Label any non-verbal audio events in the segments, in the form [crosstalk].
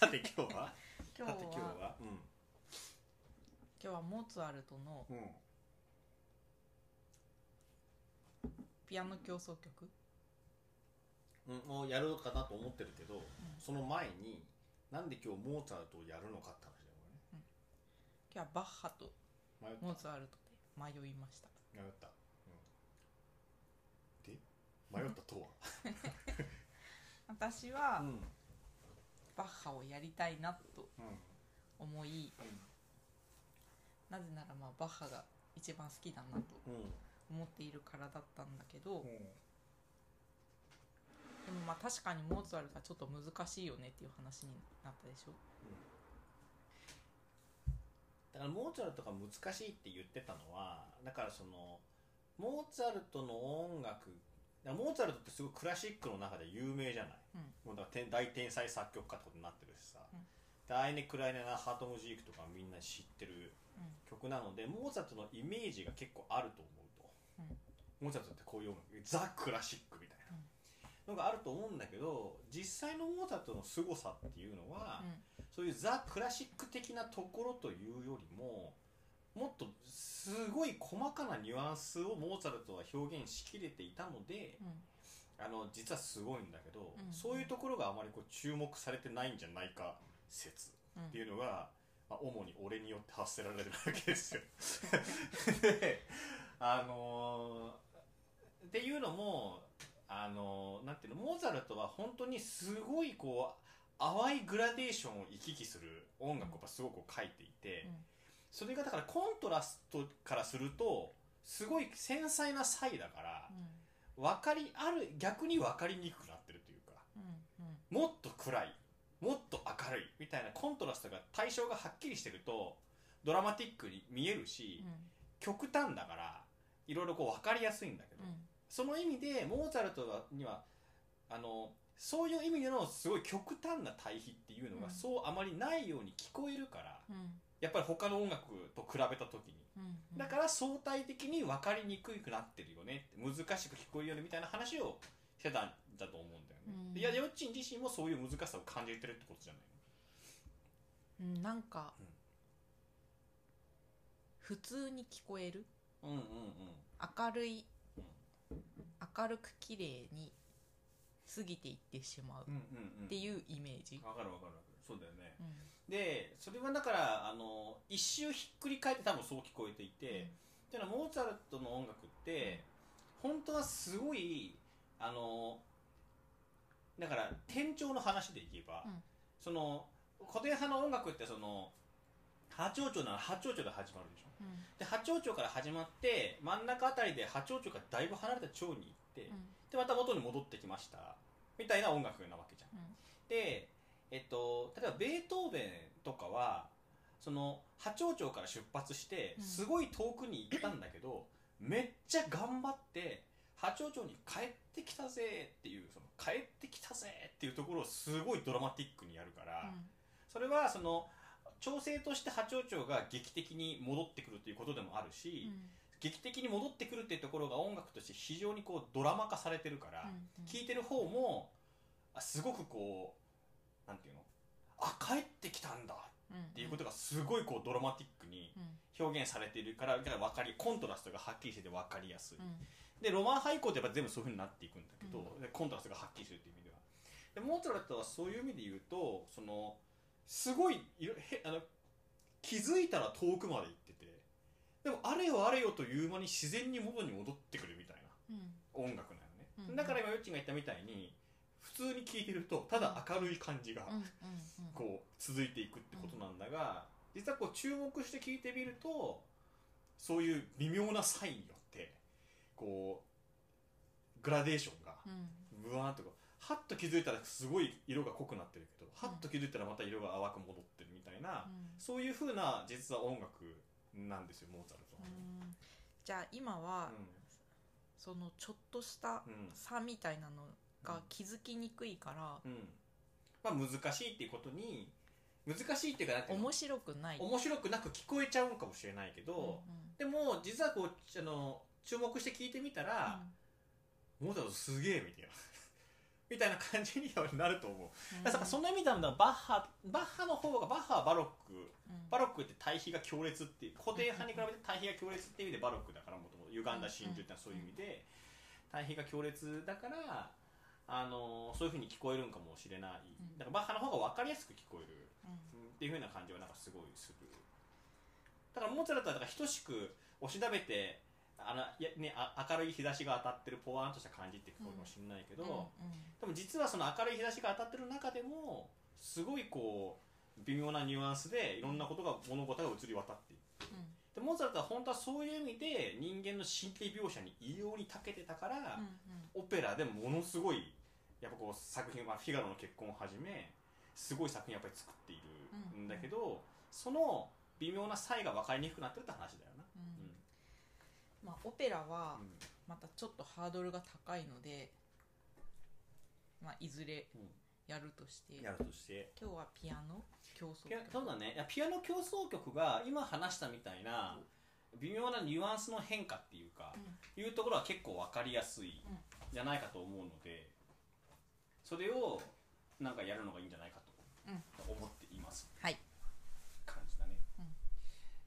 さて今日は？今日さて今日は？は今日はモーツァルトのうん、うん、ピアノ協奏曲？うん、をやろうかなと思ってるけど、その前になんで今日モーツァルトをやるのかって話だよ今日はバッハとこれね迷った。モーツァルトで迷いました。迷った、うん、で迷ったとは？[laughs] 私はうんバッハをやりたいなとうん。思いなぜならまあバッハが一番好きだなとうん。思っているからだったんだけどうん。でもまあ確かにモーツァルトはちょっと難しいよねっていう話になったでしょ。だからモーツァルトが難しいって言ってたのはだからそのモーツァルトの音楽モーツァルトってすごいクラシックの中で有名じゃない、うん。もうだから天大天才作曲家ってことになってるしさ、うん。でアイネ・クライネナ・ハートムジークとかみんな知ってるうん。曲なのでモーツァルトのイメージが結構あると思うと、モーツァルトってこういう音楽ザ・クラシックみたいな。のがあると思うんだけど実際のモーツァルトの凄さっていうのは、うん。そういうザ・クラシック的なところというよりももっとすごい細かなニュアンスをモーツァルトは表現しきれていたのでうん。あの実はすごいんだけど、うん。そういうところがあまりこう注目されてないんじゃないか説うんっていうのが、まあ、主に俺によって発せられるわけですよ。[laughs] であのーっていうのもあのーなんていうのモーツァルトは本当にすごいこう淡いグラデーションを行き来する音楽をすごく書いていて、うんそれがだからコントラストからするとすごい繊細な差異だから分かりある逆に分かりにくくなってるというかうんうん。もっと暗いもっと明るいみたいなコントラストが対象がはっきりしてるとドラマティックに見えるし、うん。極端だからいろいろこう分かりやすいんだけど、うん。その意味でモーツァルトにはあのそういう意味でのすごい極端な対比っていうのがうん。そうあまりないように聞こえるから、うんやっぱり他の音楽と比べた時に。うんだから相対的に分かりにくくなってるよね。難しく聞こえるよねみたいな話をしてたんだと思うんだよね、うん。でいやヨッチン自身もそういう難しさを感じてるってことじゃないうんなんかうん。普通に聞こえる？のうんうん。明るいうん。明るく綺麗に過ぎていってしまううんうんうん。っていうイメージ、分かる分かる分かる。そうだよね。うんでそれはだからあの一周ひっくり返って多分そう聞こえていて、っていうのはモーツァルトの音楽って本当はすごいあのだから転調の話でいけば、うん。その古典派の音楽ってその八丁調なら八丁調で始まるでしょ。うん。で八丁調から始まって真ん中あたりで八丁調がだいぶ離れた調に行って、うん。でまた元に戻ってきましたみたいな音楽なわけじゃん。で、えっと、例えばベートーベンとかはその八丁町から出発してうん。すごい遠くに行ったんだけど、めっちゃ頑張って八丁町に帰ってきたぜっていうその帰ってきたぜっていうところをすごいドラマティックにやるから、それはその調整として八丁町が劇的に戻ってくるということでもあるし、うん。劇的に戻ってくるっていうところが音楽として非常にこうドラマ化されてるから、うん。聞いてる方もあすごくこうなんていうの？あ帰ってきたんだ。うんっていうことがすごいこうドラマティックにうん。表現されているからだから分かりコントラストがはっきりしてて分かりやすい、うん。でロマン廃校ってやっぱ全部そういうふうになっていくんだけど、でコントラストがはっきりするっていう意味では。でモーツァルトはそういう意味で言うとそのすごいいろへあの気づいたら遠くまで行っててでもあれよあれよという間に自然に元に戻ってくるみたいなうん。音楽なのね、うん。だから今よっちんが言ったみたいに普通に聴いてるとただ明るい感じがうんうんこう続いていくってことなんだが、実はこう注目して聴いてみるとそういう微妙な差異によってこうグラデーションがうん。ブワーンとこうハッと気づいたらすごい色が濃くなってるけど、ハッと気づいたらまた色が淡く戻ってるみたいな、うん。そういう風な実は音楽なんですよモーツァルトは。うん。じゃあ今はそのちょっとしたうんうん。差みたいなのが気づきにくいからうん。まあ、難しいっていうことに難しいっていうかなんていうの？面白くない。面白くなく聞こえちゃうかもしれないけど、でも実はこうあの注目して聞いてみたら、モーツァルトすげえみたいなみたいな感じにはなると思う、うん。だからそんな意味ではバッハバッハの方がバッハはバロック。うん。バロックって対比が強烈っていう古典派に比べて対比が強烈っていう意味でバロックだからもともと。歪んだ真珠っていうのはそういう意味で対比が強烈だからあのそういうふうに聞こえるんかもしれない。うん。だからバッハの方が分かりやすく聞こえる。うん。っていうふうな感じはなんかすごいするだからモーツァルトはだから等しく押しなべてあのいや、ね、あ明るい日差しが当たってるポワーンとした感じって聞こえるかもしれないけど、でも実はその明るい日差しが当たってる中でもすごいこう微妙なニュアンスでいろんなことが物事が移り渡っていく。でモーツァルトは本当はそういう意味で人間の神経描写に異様に長けてたから、オペラでものすごいやっぱこう作品、まあ、フィガロの結婚をはじめすごい作品やっぱり作っているんだけど、その微妙な差異が分かりにくくなってるって話だよな、うん。まあオペラはうん。またちょっとハードルが高いのでまあいずれやるとして。やるとして。今日はピアノ競争ピアそうだね。いやピアノ競争曲が今話したみたいな微妙なニュアンスの変化っていうか、いうところは結構分かりやすいうん。じゃないかと思うのでそれをなんかやるのがいいんじゃないかと思っています、はい。感じだね、うん。じ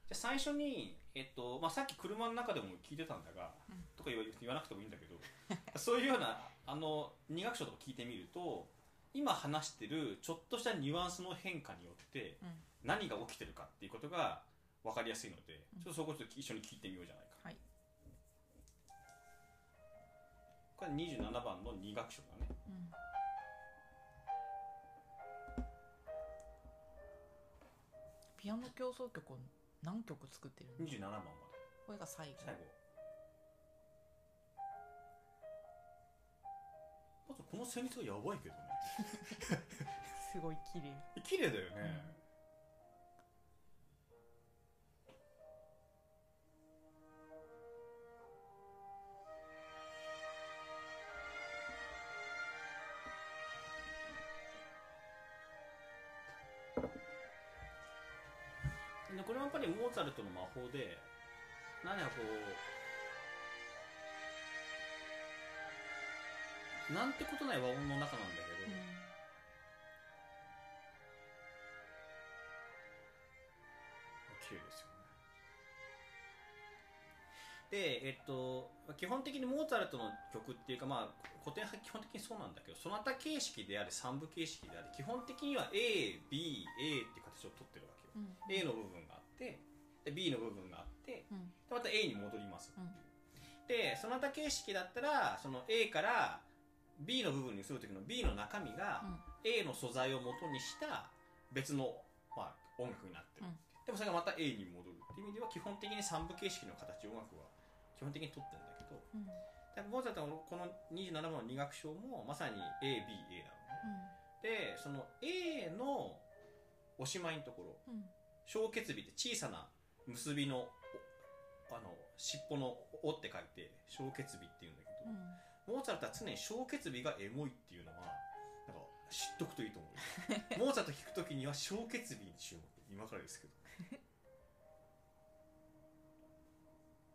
ゃあ最初に、えっとまあ、さっき車の中でも聞いてたんだが、うん。とか言わ言わなくてもいいんだけど [laughs] そういうようなあの二楽章とか聞いてみると今話してるちょっとしたニュアンスの変化によってうん。何が起きてるかっていうことが分かりやすいので、うん。ちょっとそこちょっと一緒に聞いてみようじゃないか、はい。これ27番の二楽章だね。うんピアノ競争曲を何曲作ってるの？27番まで。これが最後。最後。まずこの旋律がやばいけどね。[laughs] すごい綺麗。綺麗だよね、法で何かこうなんてことない和音の中なんだけど、綺麗ですよね。でえっと基本的にモーツァルトの曲っていうかまあ古典派基本的にそうなんだけどその他形式であり三部形式であり基本的には ABA っていう形をとってるわけよ、うん。A の部分があってで B の部分があってうん。でまた A に戻ります、うん。でその他形式だったらその A から B の部分にする時の B の中身が、うん。A の素材を元にした別の、まあ、音楽になってる、うん。でもそれがまた A に戻る。っていう意味では基本的に三部形式の形音楽は基本的に取ってるんだけどうん。だからモーツァルトのこの27番の二楽章もまさに ABA なのね。でその A のおしまいのところうん。小結尾って小さな結びのおあの尻尾の「お」って書いて小結尾っていうんだけど、うん。モーツァルトは常に小結尾がエモいっていうのはなんか知っとくといいと思う [laughs] モーツァルト弾くときには小結尾に注目。今からですけど。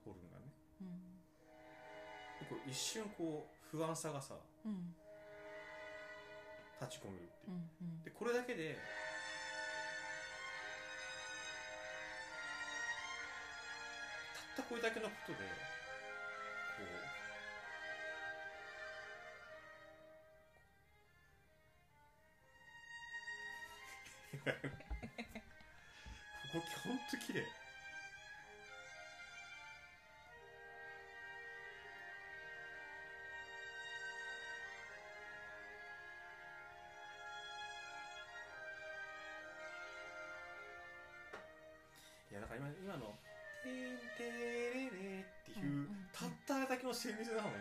ホルンがね。うん。でこう一瞬こう不安さがさうん。立ち込めるっていう。うんうん。でこれだけでったこれだけのことでこう。[laughs] ここほんと綺麗。いやだから今今の「てん。てれれ」っていう、たったあれだけの旋律なのに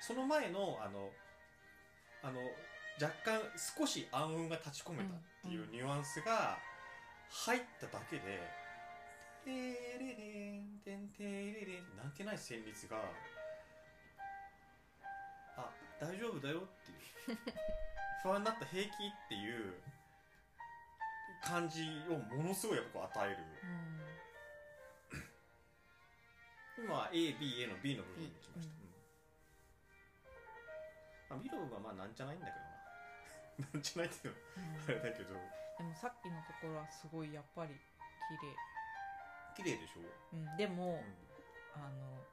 その前のあのあの若干少し暗雲が立ち込めたっていうニュアンスが入っただけで「てれれんてんてれれ」なんてない旋律があ大丈夫だよっていう。[laughs] 不安になった平気っていう感じをものすごいやっぱこう与える今は ABA の B の部分に来ました、うんまあ、見る部分はまあなんじゃないんだけどな。[laughs] なんじゃないっていうのうん。あれだけど。でもさっきのところはすごいやっぱり綺綺麗でしょ、麗、うん、でも、うあの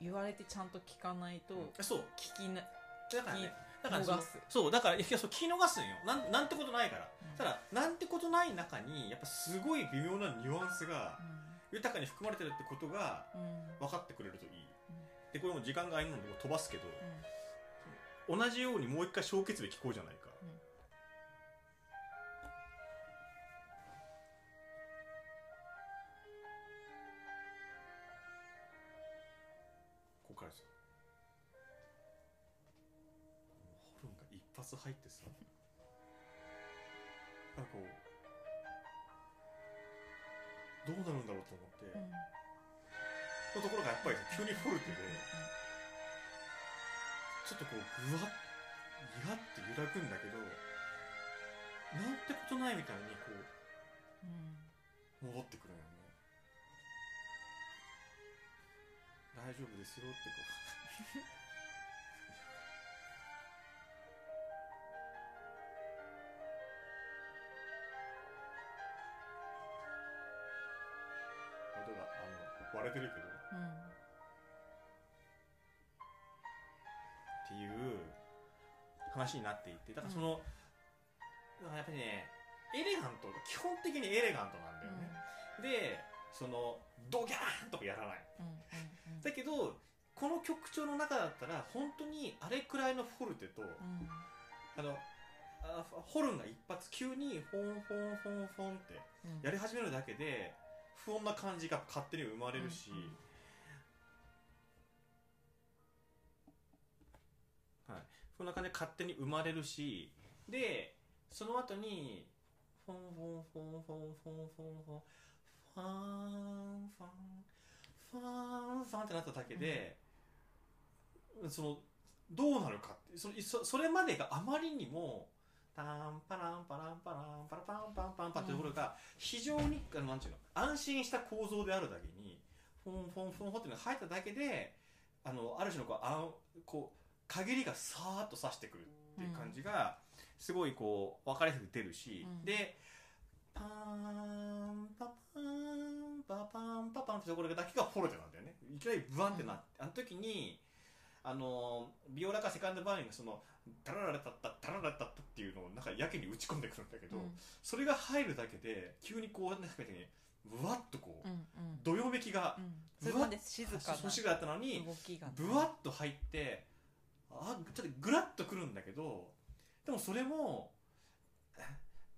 言われてちゃんと聞かないとん、そう。聞きな、だからね。だからそうだからいやそう聞き逃すんよ。なんなんてことないから。うん。ただなんてことない中にやっぱすごい微妙なニュアンスが豊かに含まれてるってことが分かってくれるといい、うん。でこれも時間が空いるので飛ばすけど、うん。同じようにもう一回小結で聞こうじゃないか、うん。ここからですよ。ホルンが一発入ってさ。なんかこうどうなるんだろうと思って、うん。のところがやっぱり急にフォルテでちょっとこうぐわっギラって揺らぐんだけどなんてことないみたいにこう戻ってくるよね。大丈夫ですよってこう [laughs] 割れてるけど。うんっていう話になっていて。だからその、やっぱりねエレガント基本的にエレガントなんだよね、でそのドギャーンとかやらない。うんうんだけどこの曲調の中だったら本当にあれくらいのフォルテと、うん。あのあホルンが一発急にフォンフォンフォンフォンってうん。やり始めるだけで不穏な感じが勝手に生まれるし、うんうんはい、そんな感じで勝手に生まれるし。でその後にフォンフォンフォンフォンフォンフォンフォンファンファンファンファンってなっただけで、そのどうなるかってそのそそれまでがあまりにもタンパランパランパランパラパンパンパンパンってところが非常にあのなんていうの安心した構造であるだけにフォンフォンフォンフォンっていうのが入っただけであのある種のこうあんこう限りがさーっと刺してくるっていう感じがすごいこう分かりやすく出るし、うんでパーンパパーンパパンパパンってところだけがフォルテなんだよねいきなりブワンってなって、あの時にあのビオラかセカンドバーニンがそのダラララタッタダラララタッタっていうのをなんかやけに打ち込んでくるんだけど、それが入るだけで急にこうなんかねぶわっとこう、うんうん。どよめきがうん。それまで静かそう静かだったのなにぶわっと入ってあちょっとグラッとくるんだけどでもそれも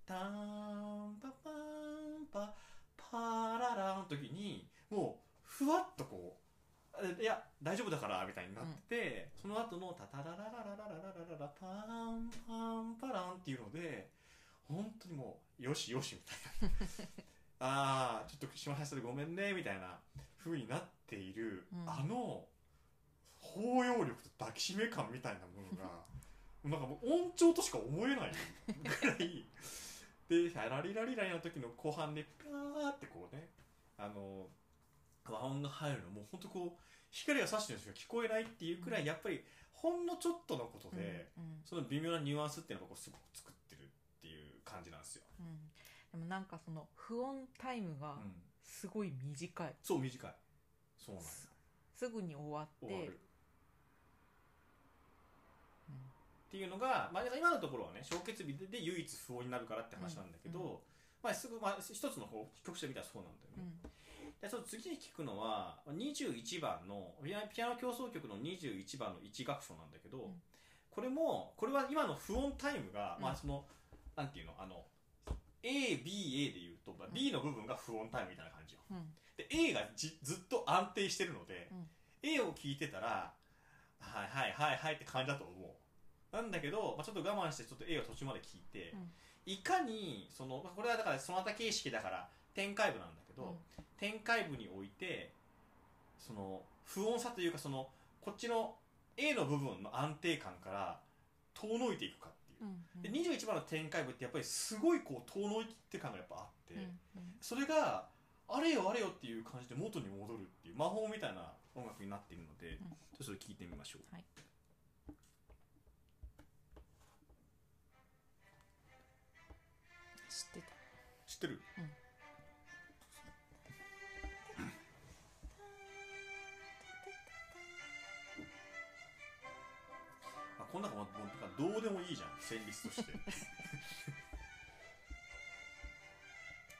ターンパパンパパララの時にもうふわっとこうえいや大丈夫だからみたいになって、その後のタタラララララララララパンパンパランっていうので本当にもうよしよしみたいな。[laughs] ああちょっと島橋でごめんねみたいな風になっている、うん。あの包容力と抱きしめ感みたいなものがなんかもう音調としか思えないぐらい。で「ラリラリラリ」の時の後半でピャーってこうねあの和音が入るのもう本当こう光が差してるんですよ。聞こえないっていうくらいやっぱりほんのちょっとのことで、うんその微妙なニュアンスっていうのがこうすごく作ってるっていう感じなんですよ、うん。うんでもなんかその不穏タイムがうん、すごい短い。そう短い。そうなんだすぐに終わって。終わる。うん。っていうのが、まあ、今のところはね小決日でで唯一不穏になるからって話なんだけど、うんまあ、すぐ、まあ、一つの方曲してみたらそうなんだよね、でその次に聞くのは21番のピアノ競争曲の21番の1楽章なんだけど、ん。これもこれは今の不穏タイムが、うん。まあそのなんていうのあの ABA でいうと、まあ、B の部分が不穏タイムみたいな感じよ。うん。うんで A がじずっと安定してるので、うん。A を聞いてたらはいはいはいはいって感じだと思う。なんだけど、まあ、ちょっと我慢してちょっと A を途中まで聞いて、うん。いかにそのまあこれはだからその他形式だから展開部なんだけど、うん、展開部においてその不穏さというかそのこっちの A の部分の安定感から遠のいていくかっていう、うんうん、で21番の展開部ってやっぱりすごいこう遠のいて感がやっぱあって、うんうん、それがあれよあれよっていう感じで元に戻るっていう魔法みたいな音楽になっているので、うん、ちょっと聞いてみましょう。はい。知ってる、うん。こんなのももうどうでもいいじゃん。旋律として。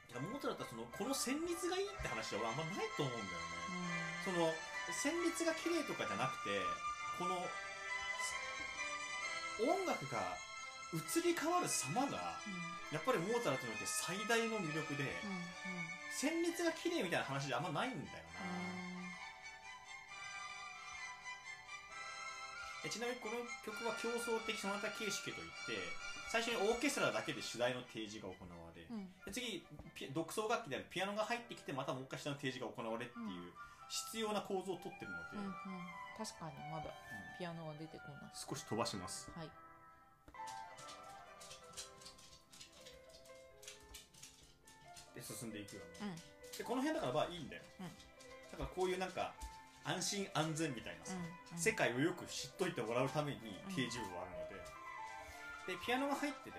いやモーツァルトはそのこの旋律がいいって話は俺あんまないと思うんだよね、その旋律が綺麗とかじゃなくてこの音楽が移り変わる様がやっぱりモーツァルトにおいて最大の魅力で、旋律が綺麗みたいな話じゃあんまないんだよな、ちなみにこの曲は競争的ソナタ形式といって最初にオーケストラだけで主題の提示が行われ、うん。で次ピ独奏楽器であるピアノが入ってきてまたもう一回主題の提示が行われっていう必要な構造をとってるので、うんうん。確かにまだピアノが出てこない。少し飛ばします。はい。で進んでいくよね、うん。でこの辺だからまあいいんだよ、うん。だからこういうなんか安心安全みたいなさ、うん世界をよく知っといてもらうために掲示部はあるので、でピアノが入ってて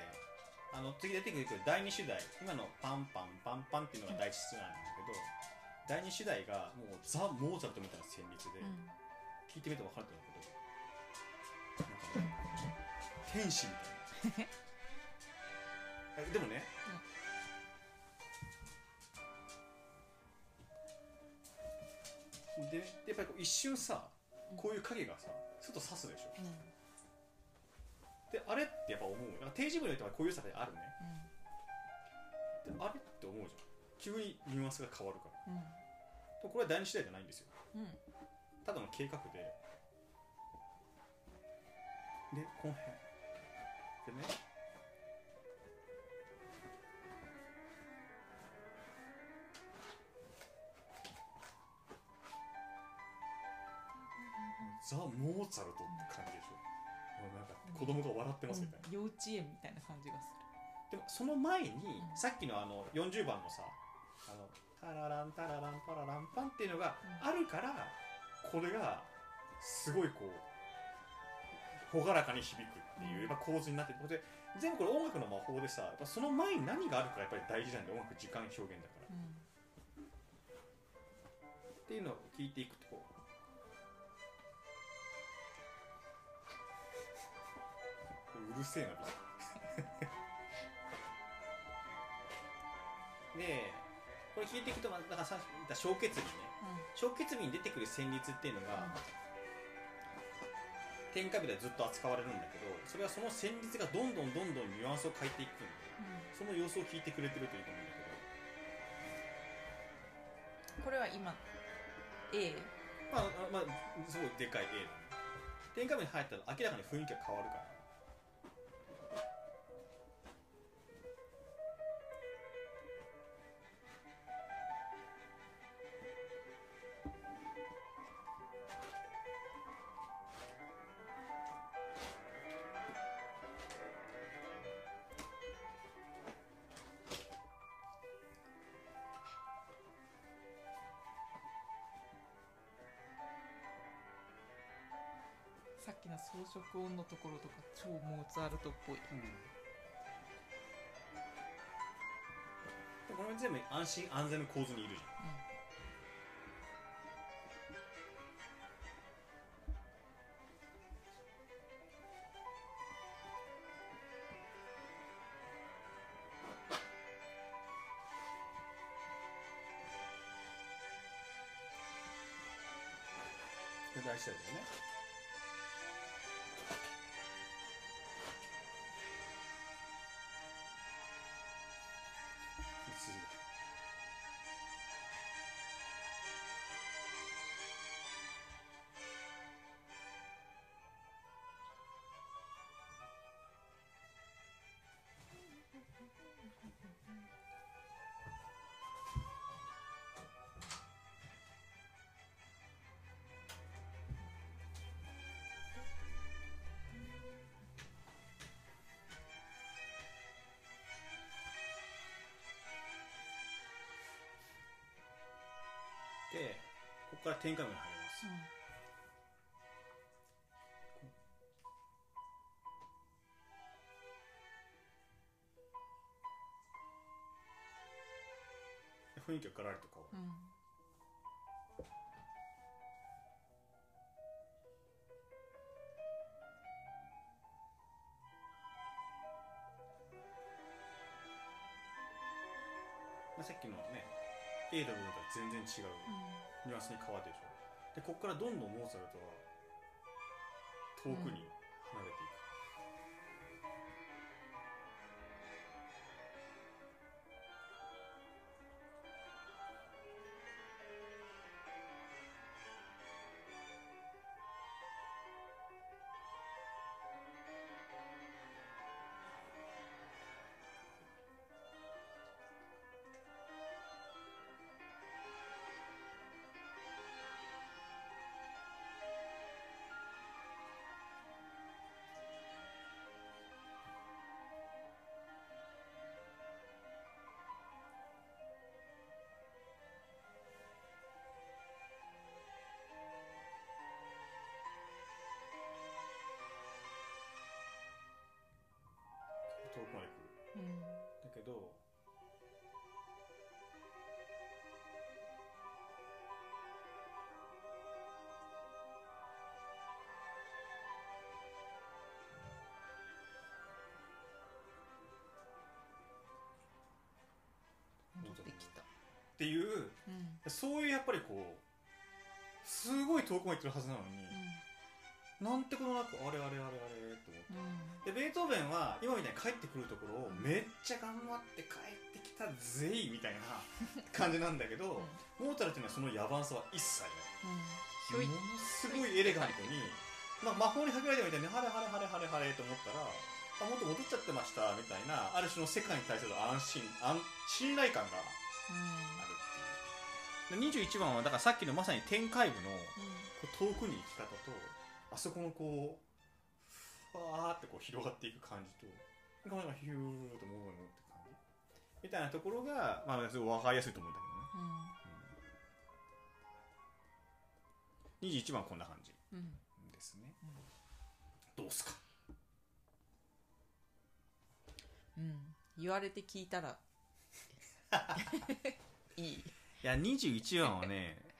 あの次出てくる第2主題今のパンパンパンパンっていうのが第一主題なんだけど、第2主題がもうザ・モーツァルトみたいな旋律で、うん。聞いてみても分かると思うけどなんかね天使みたいな。[laughs] えでもね、ででやっぱりこう一瞬さこういう影がさすっと刺すでしょ。うん。であれってやっぱ思う。なんか定時部によってはこういう差であるね。うん。であれって思うじゃん。急にニュアンスが変わるから。うん。これは第二次第じゃないんですよ。うん。ただの計画で。でこの辺。でねザ・モーツァルトって感じでしょ。もうなんか子供が笑ってますみたいな、幼稚園みたいな感じがすでもその前に、ん。さっきのあの40番のさあのタラランタラランパラランパンっていうのがあるから、これがすごいこう朗らかに響くっていうやっぱ構図になってて。で全部これ音楽の魔法でさやっぱその前に何があるかやっぱり大事なんで音楽時間表現だから、るっていうのを聞いていくとこううるせえな。ビ [laughs] でこれ聞いていくとまあだからさっき言った小結にね。小結に出てくる旋律っていうのが、天下日でずっと扱われるんだけどそれはその旋律がどんどんどんどんニュアンスを変えていくん。でその様子を聞いてくれてるといいと思うんだけど。これは今 A まあ、あまあ、すごいでかい A だね。天下目に入ったら明らかに雰囲気が変わるから。装飾音のところとか超モーツァルトっぽいでこれ全部安心安全の構図にいるじゃん。これ大事だよね。こから天下目に入ります、うん。雰囲気がガラリと変わるう。んまあ、さっきのね A の部分とは全然違う。うん。ニュアンスに変わるでしょ。でここからどんどんモーツァルトは遠くにだけど戻ってきた。っていううん。そういうやっぱりこうすごい遠くまで行ってるはずなのに、なんてことなくあれあれあれあれって思って。うん。でベートーベンは今みたいに帰ってくるところをめっちゃ頑張って帰ってきたぜいみたいな [laughs] 感じなんだけど、モータルっていうのはその野蛮さは一切ない。ひょいものすごいエレガントに、まあ、魔法にかけられたみたいにハレハレハレハレハレと思ったらあもっと戻っちゃってましたみたいなある種の世界に対する安心安信頼感があるっていう。で21番はだからさっきのまさに天界部の遠くに行き方とあそこのこうふわーってこう広がっていく感じと画面がヒューッと戻るのって感じみたいなところが、まあ、すごい分かりやすいと思うんだけどね、21番はこんな感じうん。うんですね、どうすか？うん。言われて聞いたら。[laughs] いい。いや21番はねい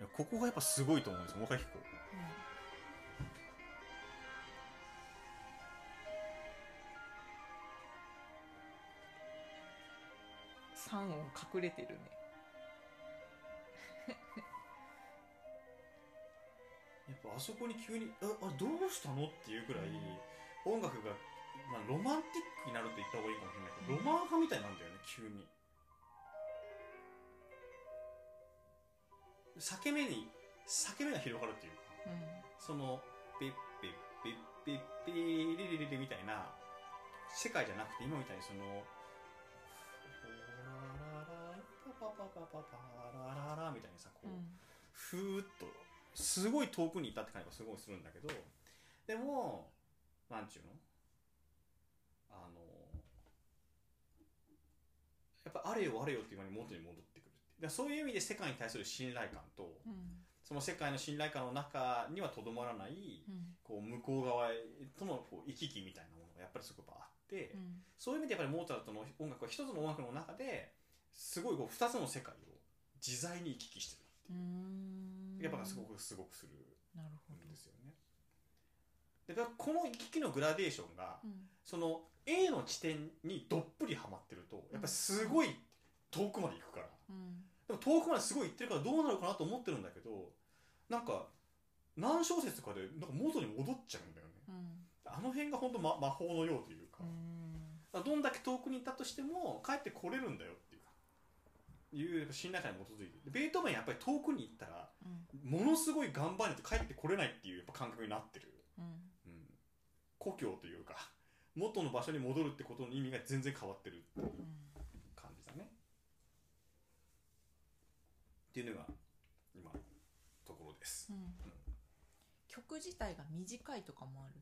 やここがやっぱすごいと思うんですよ。もう一回聞こう3音隠れてるね。[laughs] やっぱあそこに急に「ああどうしたの?」っていうぐらい音楽が、まあ、ロマンティックになると言った方がいいかもしれないけど、うん。ロマン派みたいなんだよね急に裂け目に裂け目が広がるっていう。かうんそのピッピッピッピッピリリリリみたいな世界じゃなくて今みたいにそのパパパパパパラララみたいにさこう、うんふーっとすごい遠くにいたって感じがすごいするんだけどでもなんちゅうのあのやっぱあれよあれよっていう間に元に戻ってだそういう意味で世界に対する信頼感とうん。その世界の信頼感の中にはとどまらないうん。こう向こう側とのこう行き来みたいなものがやっぱりすごくあって、うん。そういう意味でやっぱりモーツァルトの音楽は一つの音楽の中ですごいこう二つの世界を自在に行き来してう。ーん。るやっぱすごくすごくするなるほんですよね。でだからこの行き来のグラデーションがその A の地点にどっぷりはまってるとやっぱりすごい遠くまで行くから。うんでも遠くまですごい行ってるからどうなるかなと思ってるんだけどなんか何小節かでなんか元に戻っちゃうんだよね。うん。あの辺が本当、ま、魔法のようというか,、うん。どんだけ遠くにいたとしても帰ってこれるんだよっていうか。いうやっぱ信頼感に基づいて。でベートーベンやっぱり遠くに行ったらうん。ものすごい頑張らないと帰ってこれないっていうやっぱ感覚になってる、故郷というか元の場所に戻るってことの意味が全然変わってるっていう感じだねっていうのが今のところです。うん。曲自体が短いとかもある？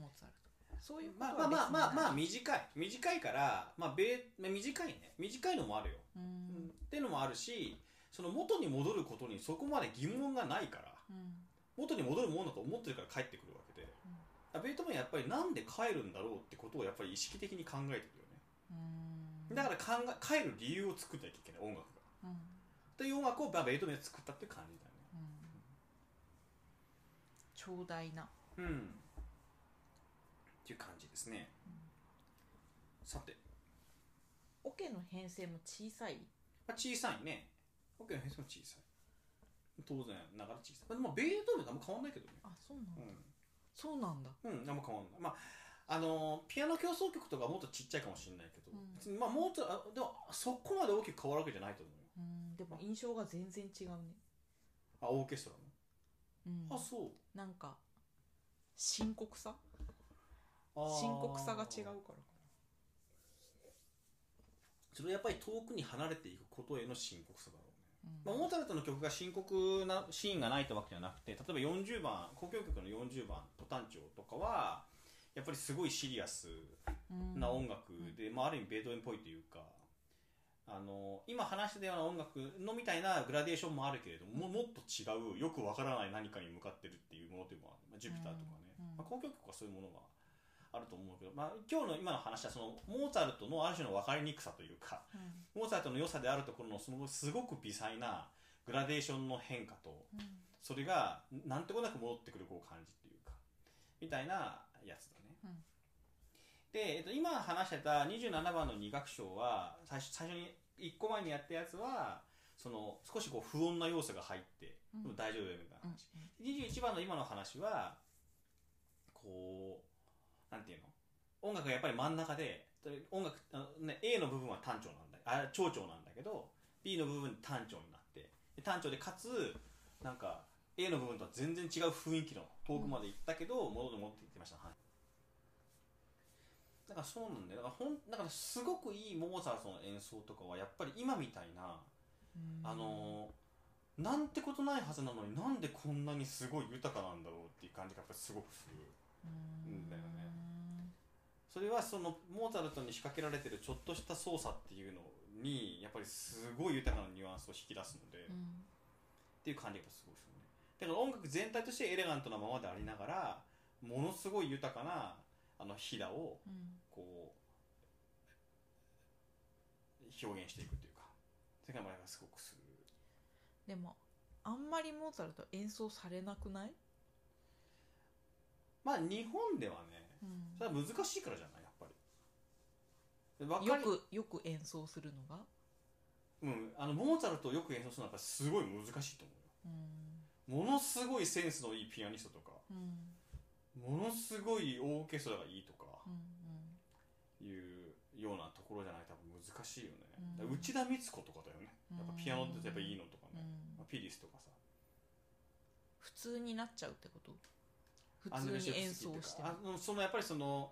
モーツァルト。そういうことまあまあまあまあまああ短い。短いからまあべまあ短いね。短いのもあるよ、ううん。んっていうのもあるしその元に戻ることにそこまで疑問がないからうん。元に戻るもんだと思ってるから帰ってくるわけで、ベートーベンやっぱりなんで帰るんだろうってことをやっぱり意識的に考えてるよね。うん。うんだから考え変える理由を作ってなきゃいけない。音楽がうんという音楽をまあベートーベンが作ったっていう感じだよね。うん。長大な。うん。っていう感じですね、さて、オケの編成も小さい？まあ、小さいね。オケの編成も小さい。当然ながら小さい。まあでもベートーベンとあんま変わんないけどね。あそうなんだ、うそうなんだ。ん、うん、あんま変わんない。まああのピアノ協奏曲とかはもっとちっちゃいかもしれないけど、うん。別にまあもうちょあでもそこまで大きく変わるわけじゃないと思うでも印象が全然違うね。あオーケストラうん。の、あそう。なんか深刻さ？あー。深刻さが違うからかそれはやっぱり遠くに離れていくことへの深刻さだろうね、な、まあ、モーツァルトの曲が深刻なシーンがないってわけじゃなくて例えば40番交響曲の40番「トタンチョ」とかはやっぱりすごいシリアスうんな音楽で、まあ、ある意味ベートーベンっぽいというかあの今話したような音楽のみたいなグラデーションもあるけれども、ももっと違うよくわからない何かに向かってるっていうものでもある、まあ、ジュピターとかね、うんうんまあ、交響曲はそういうものがあると思うけど、まあ、今日の今の話はそのモーツァルトのある種の分かりにくさというかうん。モーツァルトの良さであるところのそのすごく微細なグラデーションの変化とうん。それがなんとなく戻ってくるこう感じっていうかみたいなやつだね、うん。で、えっと、今話してた27番の二楽章は最初最初に1個前にやったやつはその少しこう不穏な要素が入って、うん。でも大丈夫だよみたいなうん話、21番の今の話はこうなんていうの？音楽がやっぱり真ん中でで音楽あの、ね、A の部分は単調なんだあ長調なんだけど B の部分単調になって。で単調でかつなんか A の部分とは全然違う雰囲気の遠くまで行ったけど、戻って戻っていってました、はい、だから。そうなんだよ。だからほんだからすごくいいモーツァルトの演奏とかはやっぱり今みたいな、うん。あのーなんてことないはずなのになんでこんなにすごい豊かなんだろうっていう感じがやっぱりすごくするうんだよね。それはそのモーツァルトに仕掛けられてるちょっとした操作っていうのにやっぱりすごい豊かなニュアンスを引き出すので、っうん。ていう感じがすごいですよね。だから音楽全体としてエレガントなままでありながらものすごい豊かなあのひだをうん。こう表現していくっていうかそれがまあすごくする。でもあんまりモーツァルト演奏されなくない、まあ日本ではねうん。それは難しいからじゃないやっぱり。よくよく演奏するのが、うん、あのモーツァルトをよく演奏するのはすごい難しいと思うよ。うん。ものすごいセンスのいいピアニストとかうんものすごいオーケストラがいいとかうんいうようなところじゃないと多分難しいよね、うん。内田光子とかだよね。やっぱピアノってやっぱいいのとかうん。ね、まあピリスとかさ。普通になっちゃうってこと？普通に演奏してあのそのやっぱりその、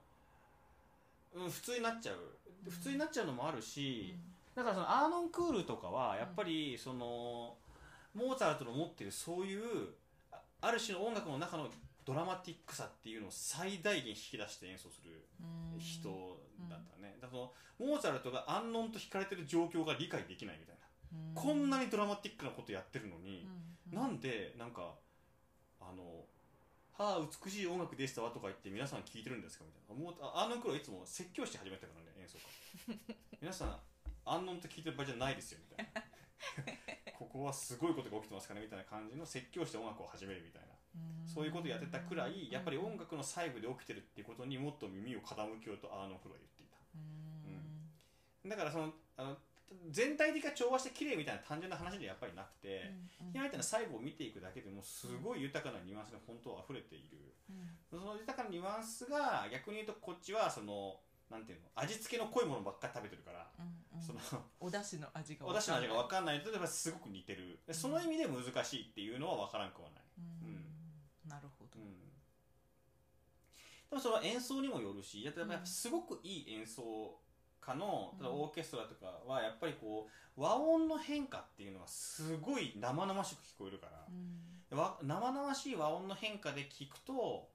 うん、普通になっちゃう、で普通になっちゃうのもあるし、だからそのアーノン・クールとかはやっぱりその、モーツァルトの持ってるそういうあある種の音楽の中のドラマティックさっていうのを最大限引き出して演奏するうん。人だったね、だからそのモーツァルトが安穏と惹かれてる状況が理解できないみたいな、うん。こんなにドラマティックなことやってるのに、うん。なんでなんかあの「はあ美しい音楽でしたわ」とか言って皆さん聞いてるんですかみたいな。もうあアーノン・クールはいつも説教して始めたからね演奏会 [laughs] 皆さん安穏と聞いてる場合じゃないですよみたいな。[laughs] ここはすごいことが起きてますからねみたいな感じの説教して音楽を始めるみたいなそういうことやってたくらいやっぱり音楽の細部で起きてるっていうことにもっと耳を傾けようとアーノン・クールは言っていたうん。だからそのあの全体的な調和して綺麗みたいな単純な話でやっぱりなくて、うん今みたいな細部を見ていくだけでもすごい豊かなニュアンスが本当は溢れている。うん。その豊かなニュアンスが逆に言うとこっちはそのなんていうの味付けの濃いものばっかり食べてるから、うんうん。そのお出汁の味がお出汁の味が分かかんない。と例えばすごく似てる。でその意味で難しいっていうのは分からんくはない、うん。うんなるほど。うん、でもそれは演奏にもよるしやっぱすごくいい演奏家のうん。オーケストラとかはやっぱりこう和音の変化っていうのがすごい生々しく聞こえるから、うん。わ生々しい和音の変化で聞くと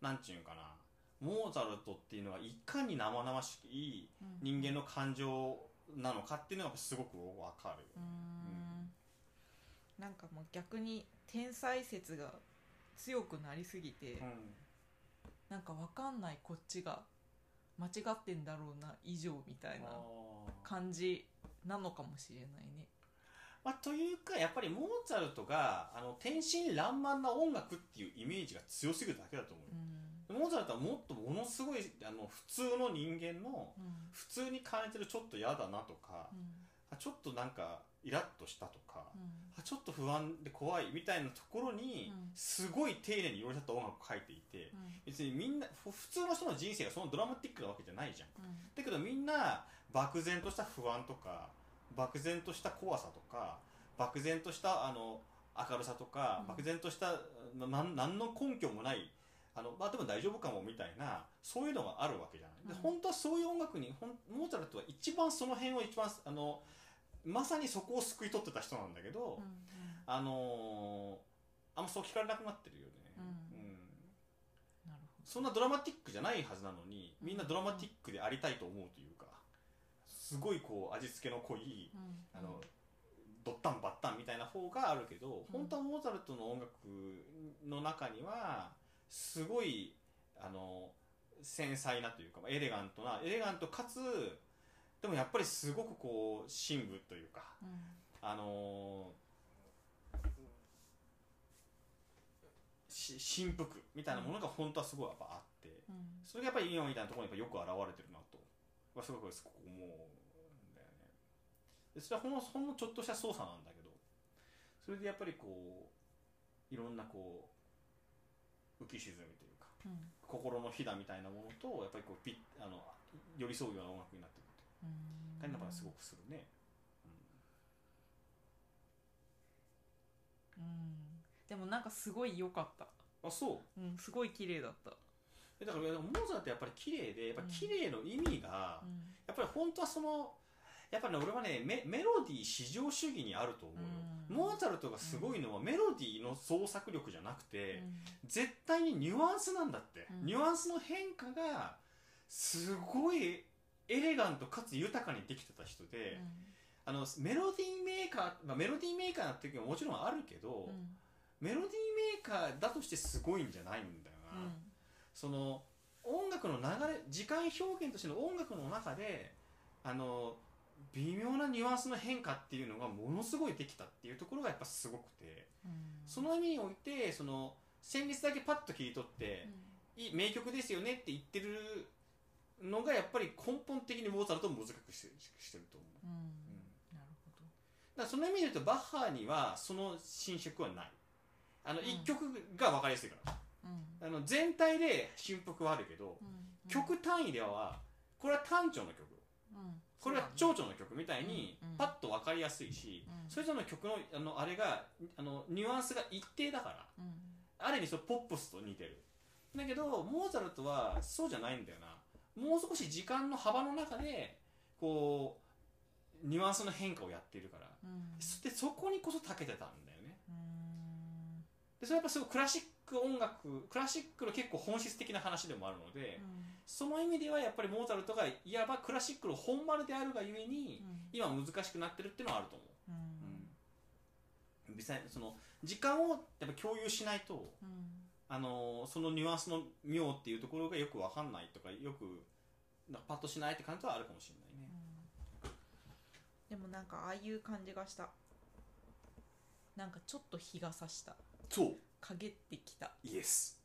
なんちゅうんかな。モーツァルトっていうのがいかに生々しい人間の感情なのかっていうのがすごく分かる、うん。なんかもう逆に天才説が強くなりすぎて、うん。なんかわかんないこっちが間違ってんだろうな以上みたいな感じなのかもしれないね。まあ、というかやっぱりモーツァルトがあの天真爛漫な音楽っていうイメージが強すぎるだけだと思うよ、うん。モーツァルトはもっとものすごいあの普通の人間のうん。普通に感じてるちょっと嫌だなとか、うん。あちょっとなんかイラッとしたとか、うん。あちょっと不安で怖いみたいなところに、うん。すごい丁寧に寄り添った音楽を書いていて、うん。別にみんなふ普通の人の人生がそのドラマティックなわけじゃないじゃん。うん。だけどみんな漠然とした不安とか漠然とした怖さとか漠然としたあの明るさとか、うん。漠然とした何の根拠もないあの、まあ、でも大丈夫かもみたいなそういうのがあるわけじゃない、でうん。本当はそういう音楽にほんモーツァルトは一番その辺を一番あのまさにそこを救い取ってた人なんだけど、うんあのーあんまそう聞かれなくなってるよね、うん。うん。そんなドラマティックじゃないはずなのにみんなドラマティックでありたいと思うというかすごいこう味付けの濃いほどうん。あのドッタンバッタンみたいな方があるけどうん。本当はモーツァルトの音楽の中にはすごいあの繊細なというかエレガントなエレガントかつでもやっぱりすごくこう深部というかうん。あのし振幅みたいなものが本当はすごいやっぱあって、うん。それがやっぱり今みたいなところにやっぱよく現れてるなと、まあ、すごくすごく思うんだよね。でそれはほんのほんのちょっとした操作なんだけどそれでやっぱりこういろんなこう浮き沈みというかうん。心のひだみたいなものとやっぱりこうピッあの寄り添うような音楽になって感じがやっぱりすごくするね、うん。でもなんかすごい良かった。あそう？うんすごい綺麗だった。えだからモーツァルトやっぱり綺麗でやっぱ綺麗の意味が、うん。やっぱり本当はそのやっぱりね俺はねメメロディー至上主義にあると思うよ、うん。モーツァルトがすごいのはメロディーの創作力じゃなくて、うん。絶対にニュアンスなんだって、うん。ニュアンスの変化がすごいエレガントかつ豊かにできてた人で、あのメロディーメーカー、まあ、メロディーメーカーな時ももちろんあるけど、うん。メロディーメーカーだとしてすごいんじゃないんだよな、うん。その音楽の流れ時間表現としての音楽の中であの微妙なニュアンスの変化っていうのがものすごいできたっていうところがやっぱすごくてうん。その意味においてその旋律だけパッと切り取って、いい名曲ですよねって言ってるのがやっぱり根本的にモーツァルトを難しくしてしてると思う。うん。うん。んなるほど。だその意味で言うとバッハにはその侵食はない。あのうん。一曲が分かりやすいから、うん。あの全体で振幅はあるけど、うん。曲単位ではこれは単調の曲。うん。これは蝶々の曲みたいにパッと分かりやすいし、うん。それぞれの曲のあのあれがあのニュアンスが一定だからうん。ある意味そのポップスと似てる。だけどモーツァルトはそうじゃないんだよなもう少し時間の幅の中でこうニュアンスの変化をやっているから。うん。でそこにこそ長けてたんだよね。うん。でそれやっぱすごいクラシック音楽クラシックの結構本質的な話でもあるので、その意味ではやっぱりモーツァルトがいわばクラシックの本丸であるがゆえに、今難しくなってるっていうのはあると思う、うん。うん。実際その時間をやっぱ共有しないとうんあのそのニュアンスの妙っていうところがよく分かんないとかよくなんかパッとしないって感じはあるかもしれないね、でもなんかああいう感じがした。なんかちょっと日が差した。そう。陰ってきた。イエス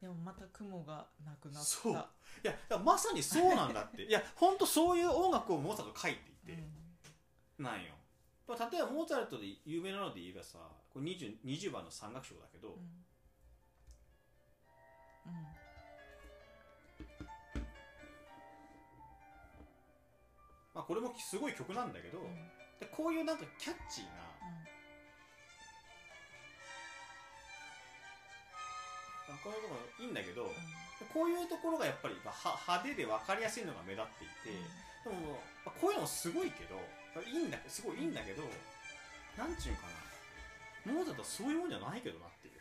でもまた雲がなくなった。そう。いやまさにそうなんだって。[laughs] いや本当そういう音楽をモーツァルト書いていて、なんよ。例えばモーツァルトで有名なので言えばさこれ 20, 20番の三楽章だけど、うんうんまあ、これもすごい曲なんだけど、うん。でこういうなんかキャッチーなあこういうところいいんだけど、こういうところがやっぱり派手で分かりやすいのが目立っていて、でも、まあ、こういうのもすごいけどいいんだすごいいいんだけどなんちゅうかな。モーツァルトはそういうもんじゃないけどなっていう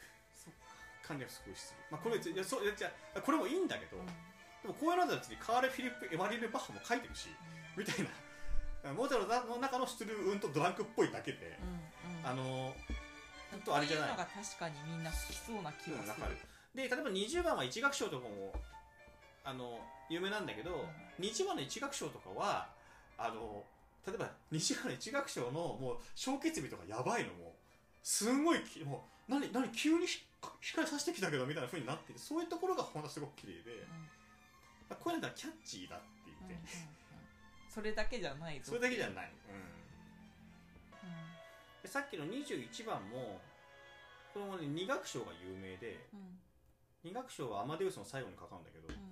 そっか感じがすごいする、まあ、これいやそういやじゃあこれもいいんだけど、うん。でもこういうのだってカール・フィリップ・エマリル・バッハも書いてるしみたいなモーツァルトの中のシュトゥルーンとドランクっぽいだけで、うんうん。あのうんとあれじゃない。のが確かにみんな好きそうな気がする。で例えば20番は一楽章とかもあの有名なんだけど、日話の一楽章とかはあの例えば日話の一楽章のもう小決日とかやばいのもうすんごいきもう何何急にひ光さしてきたけどみたいな風になってそういうところがほんとすごく綺麗で、まあこういうのがキャッチーだって言って、それだけじゃないそれだけじゃい、ない、うん。でさっきの21番もこれもね二楽章が有名でうん。うん二楽章はアマデウスの最後にかかるんだけど、うんうん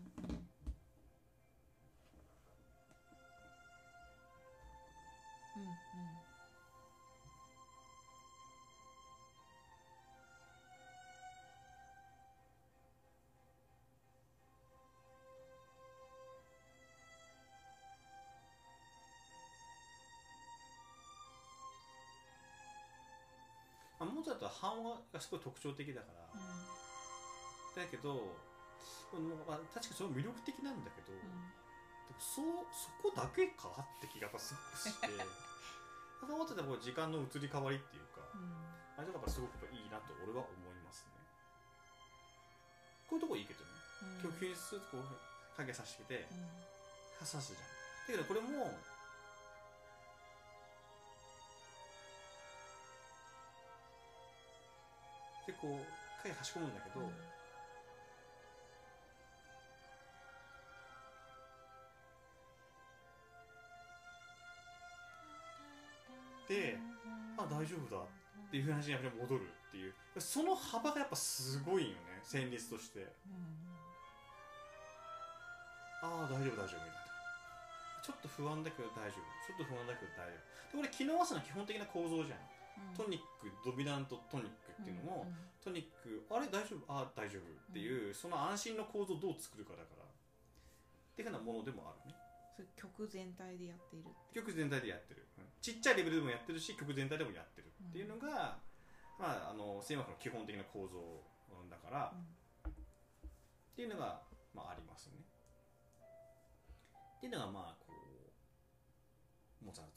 まあ、モーツァルトは半音がすごい特徴的だから、だけどこのまあ、確かにそれも魅力的なんだけど、そうそこだけかって気がすごくして。[laughs] そう思ってたらこう時間の移り変わりっていうか、うん。あれとかやっぱすごくいいなと俺は思いますね。こういうとこいいけどね。うん。今日休日こう影さしててうん。刺すじゃん。だけどこれも結構影差し込むんだけど、うん。であ大丈夫だっていう話にやっぱり戻るっていう。その幅がやっぱすごいよね旋律として。うんああ大丈夫大丈夫みたいな。ちょっと不安だけど大丈夫。ちょっと不安だけど大丈夫。でこれ機能合わせの基本的な構造じゃんトニックドミナントトニックっていうのも、トニックあれ大丈夫？あ大丈夫。っていう、その安心の構造をどう作るかだから。っていうふうなものでもあるね。それ曲全体でやっている曲全体でやってる、うん。ちっちゃいレベルでもやってるし曲全体でもやってるっていうのが、まああの声楽の基本的な構造だから、っていうのが、まあ、ありますね。っていうのがまあこうモーツァル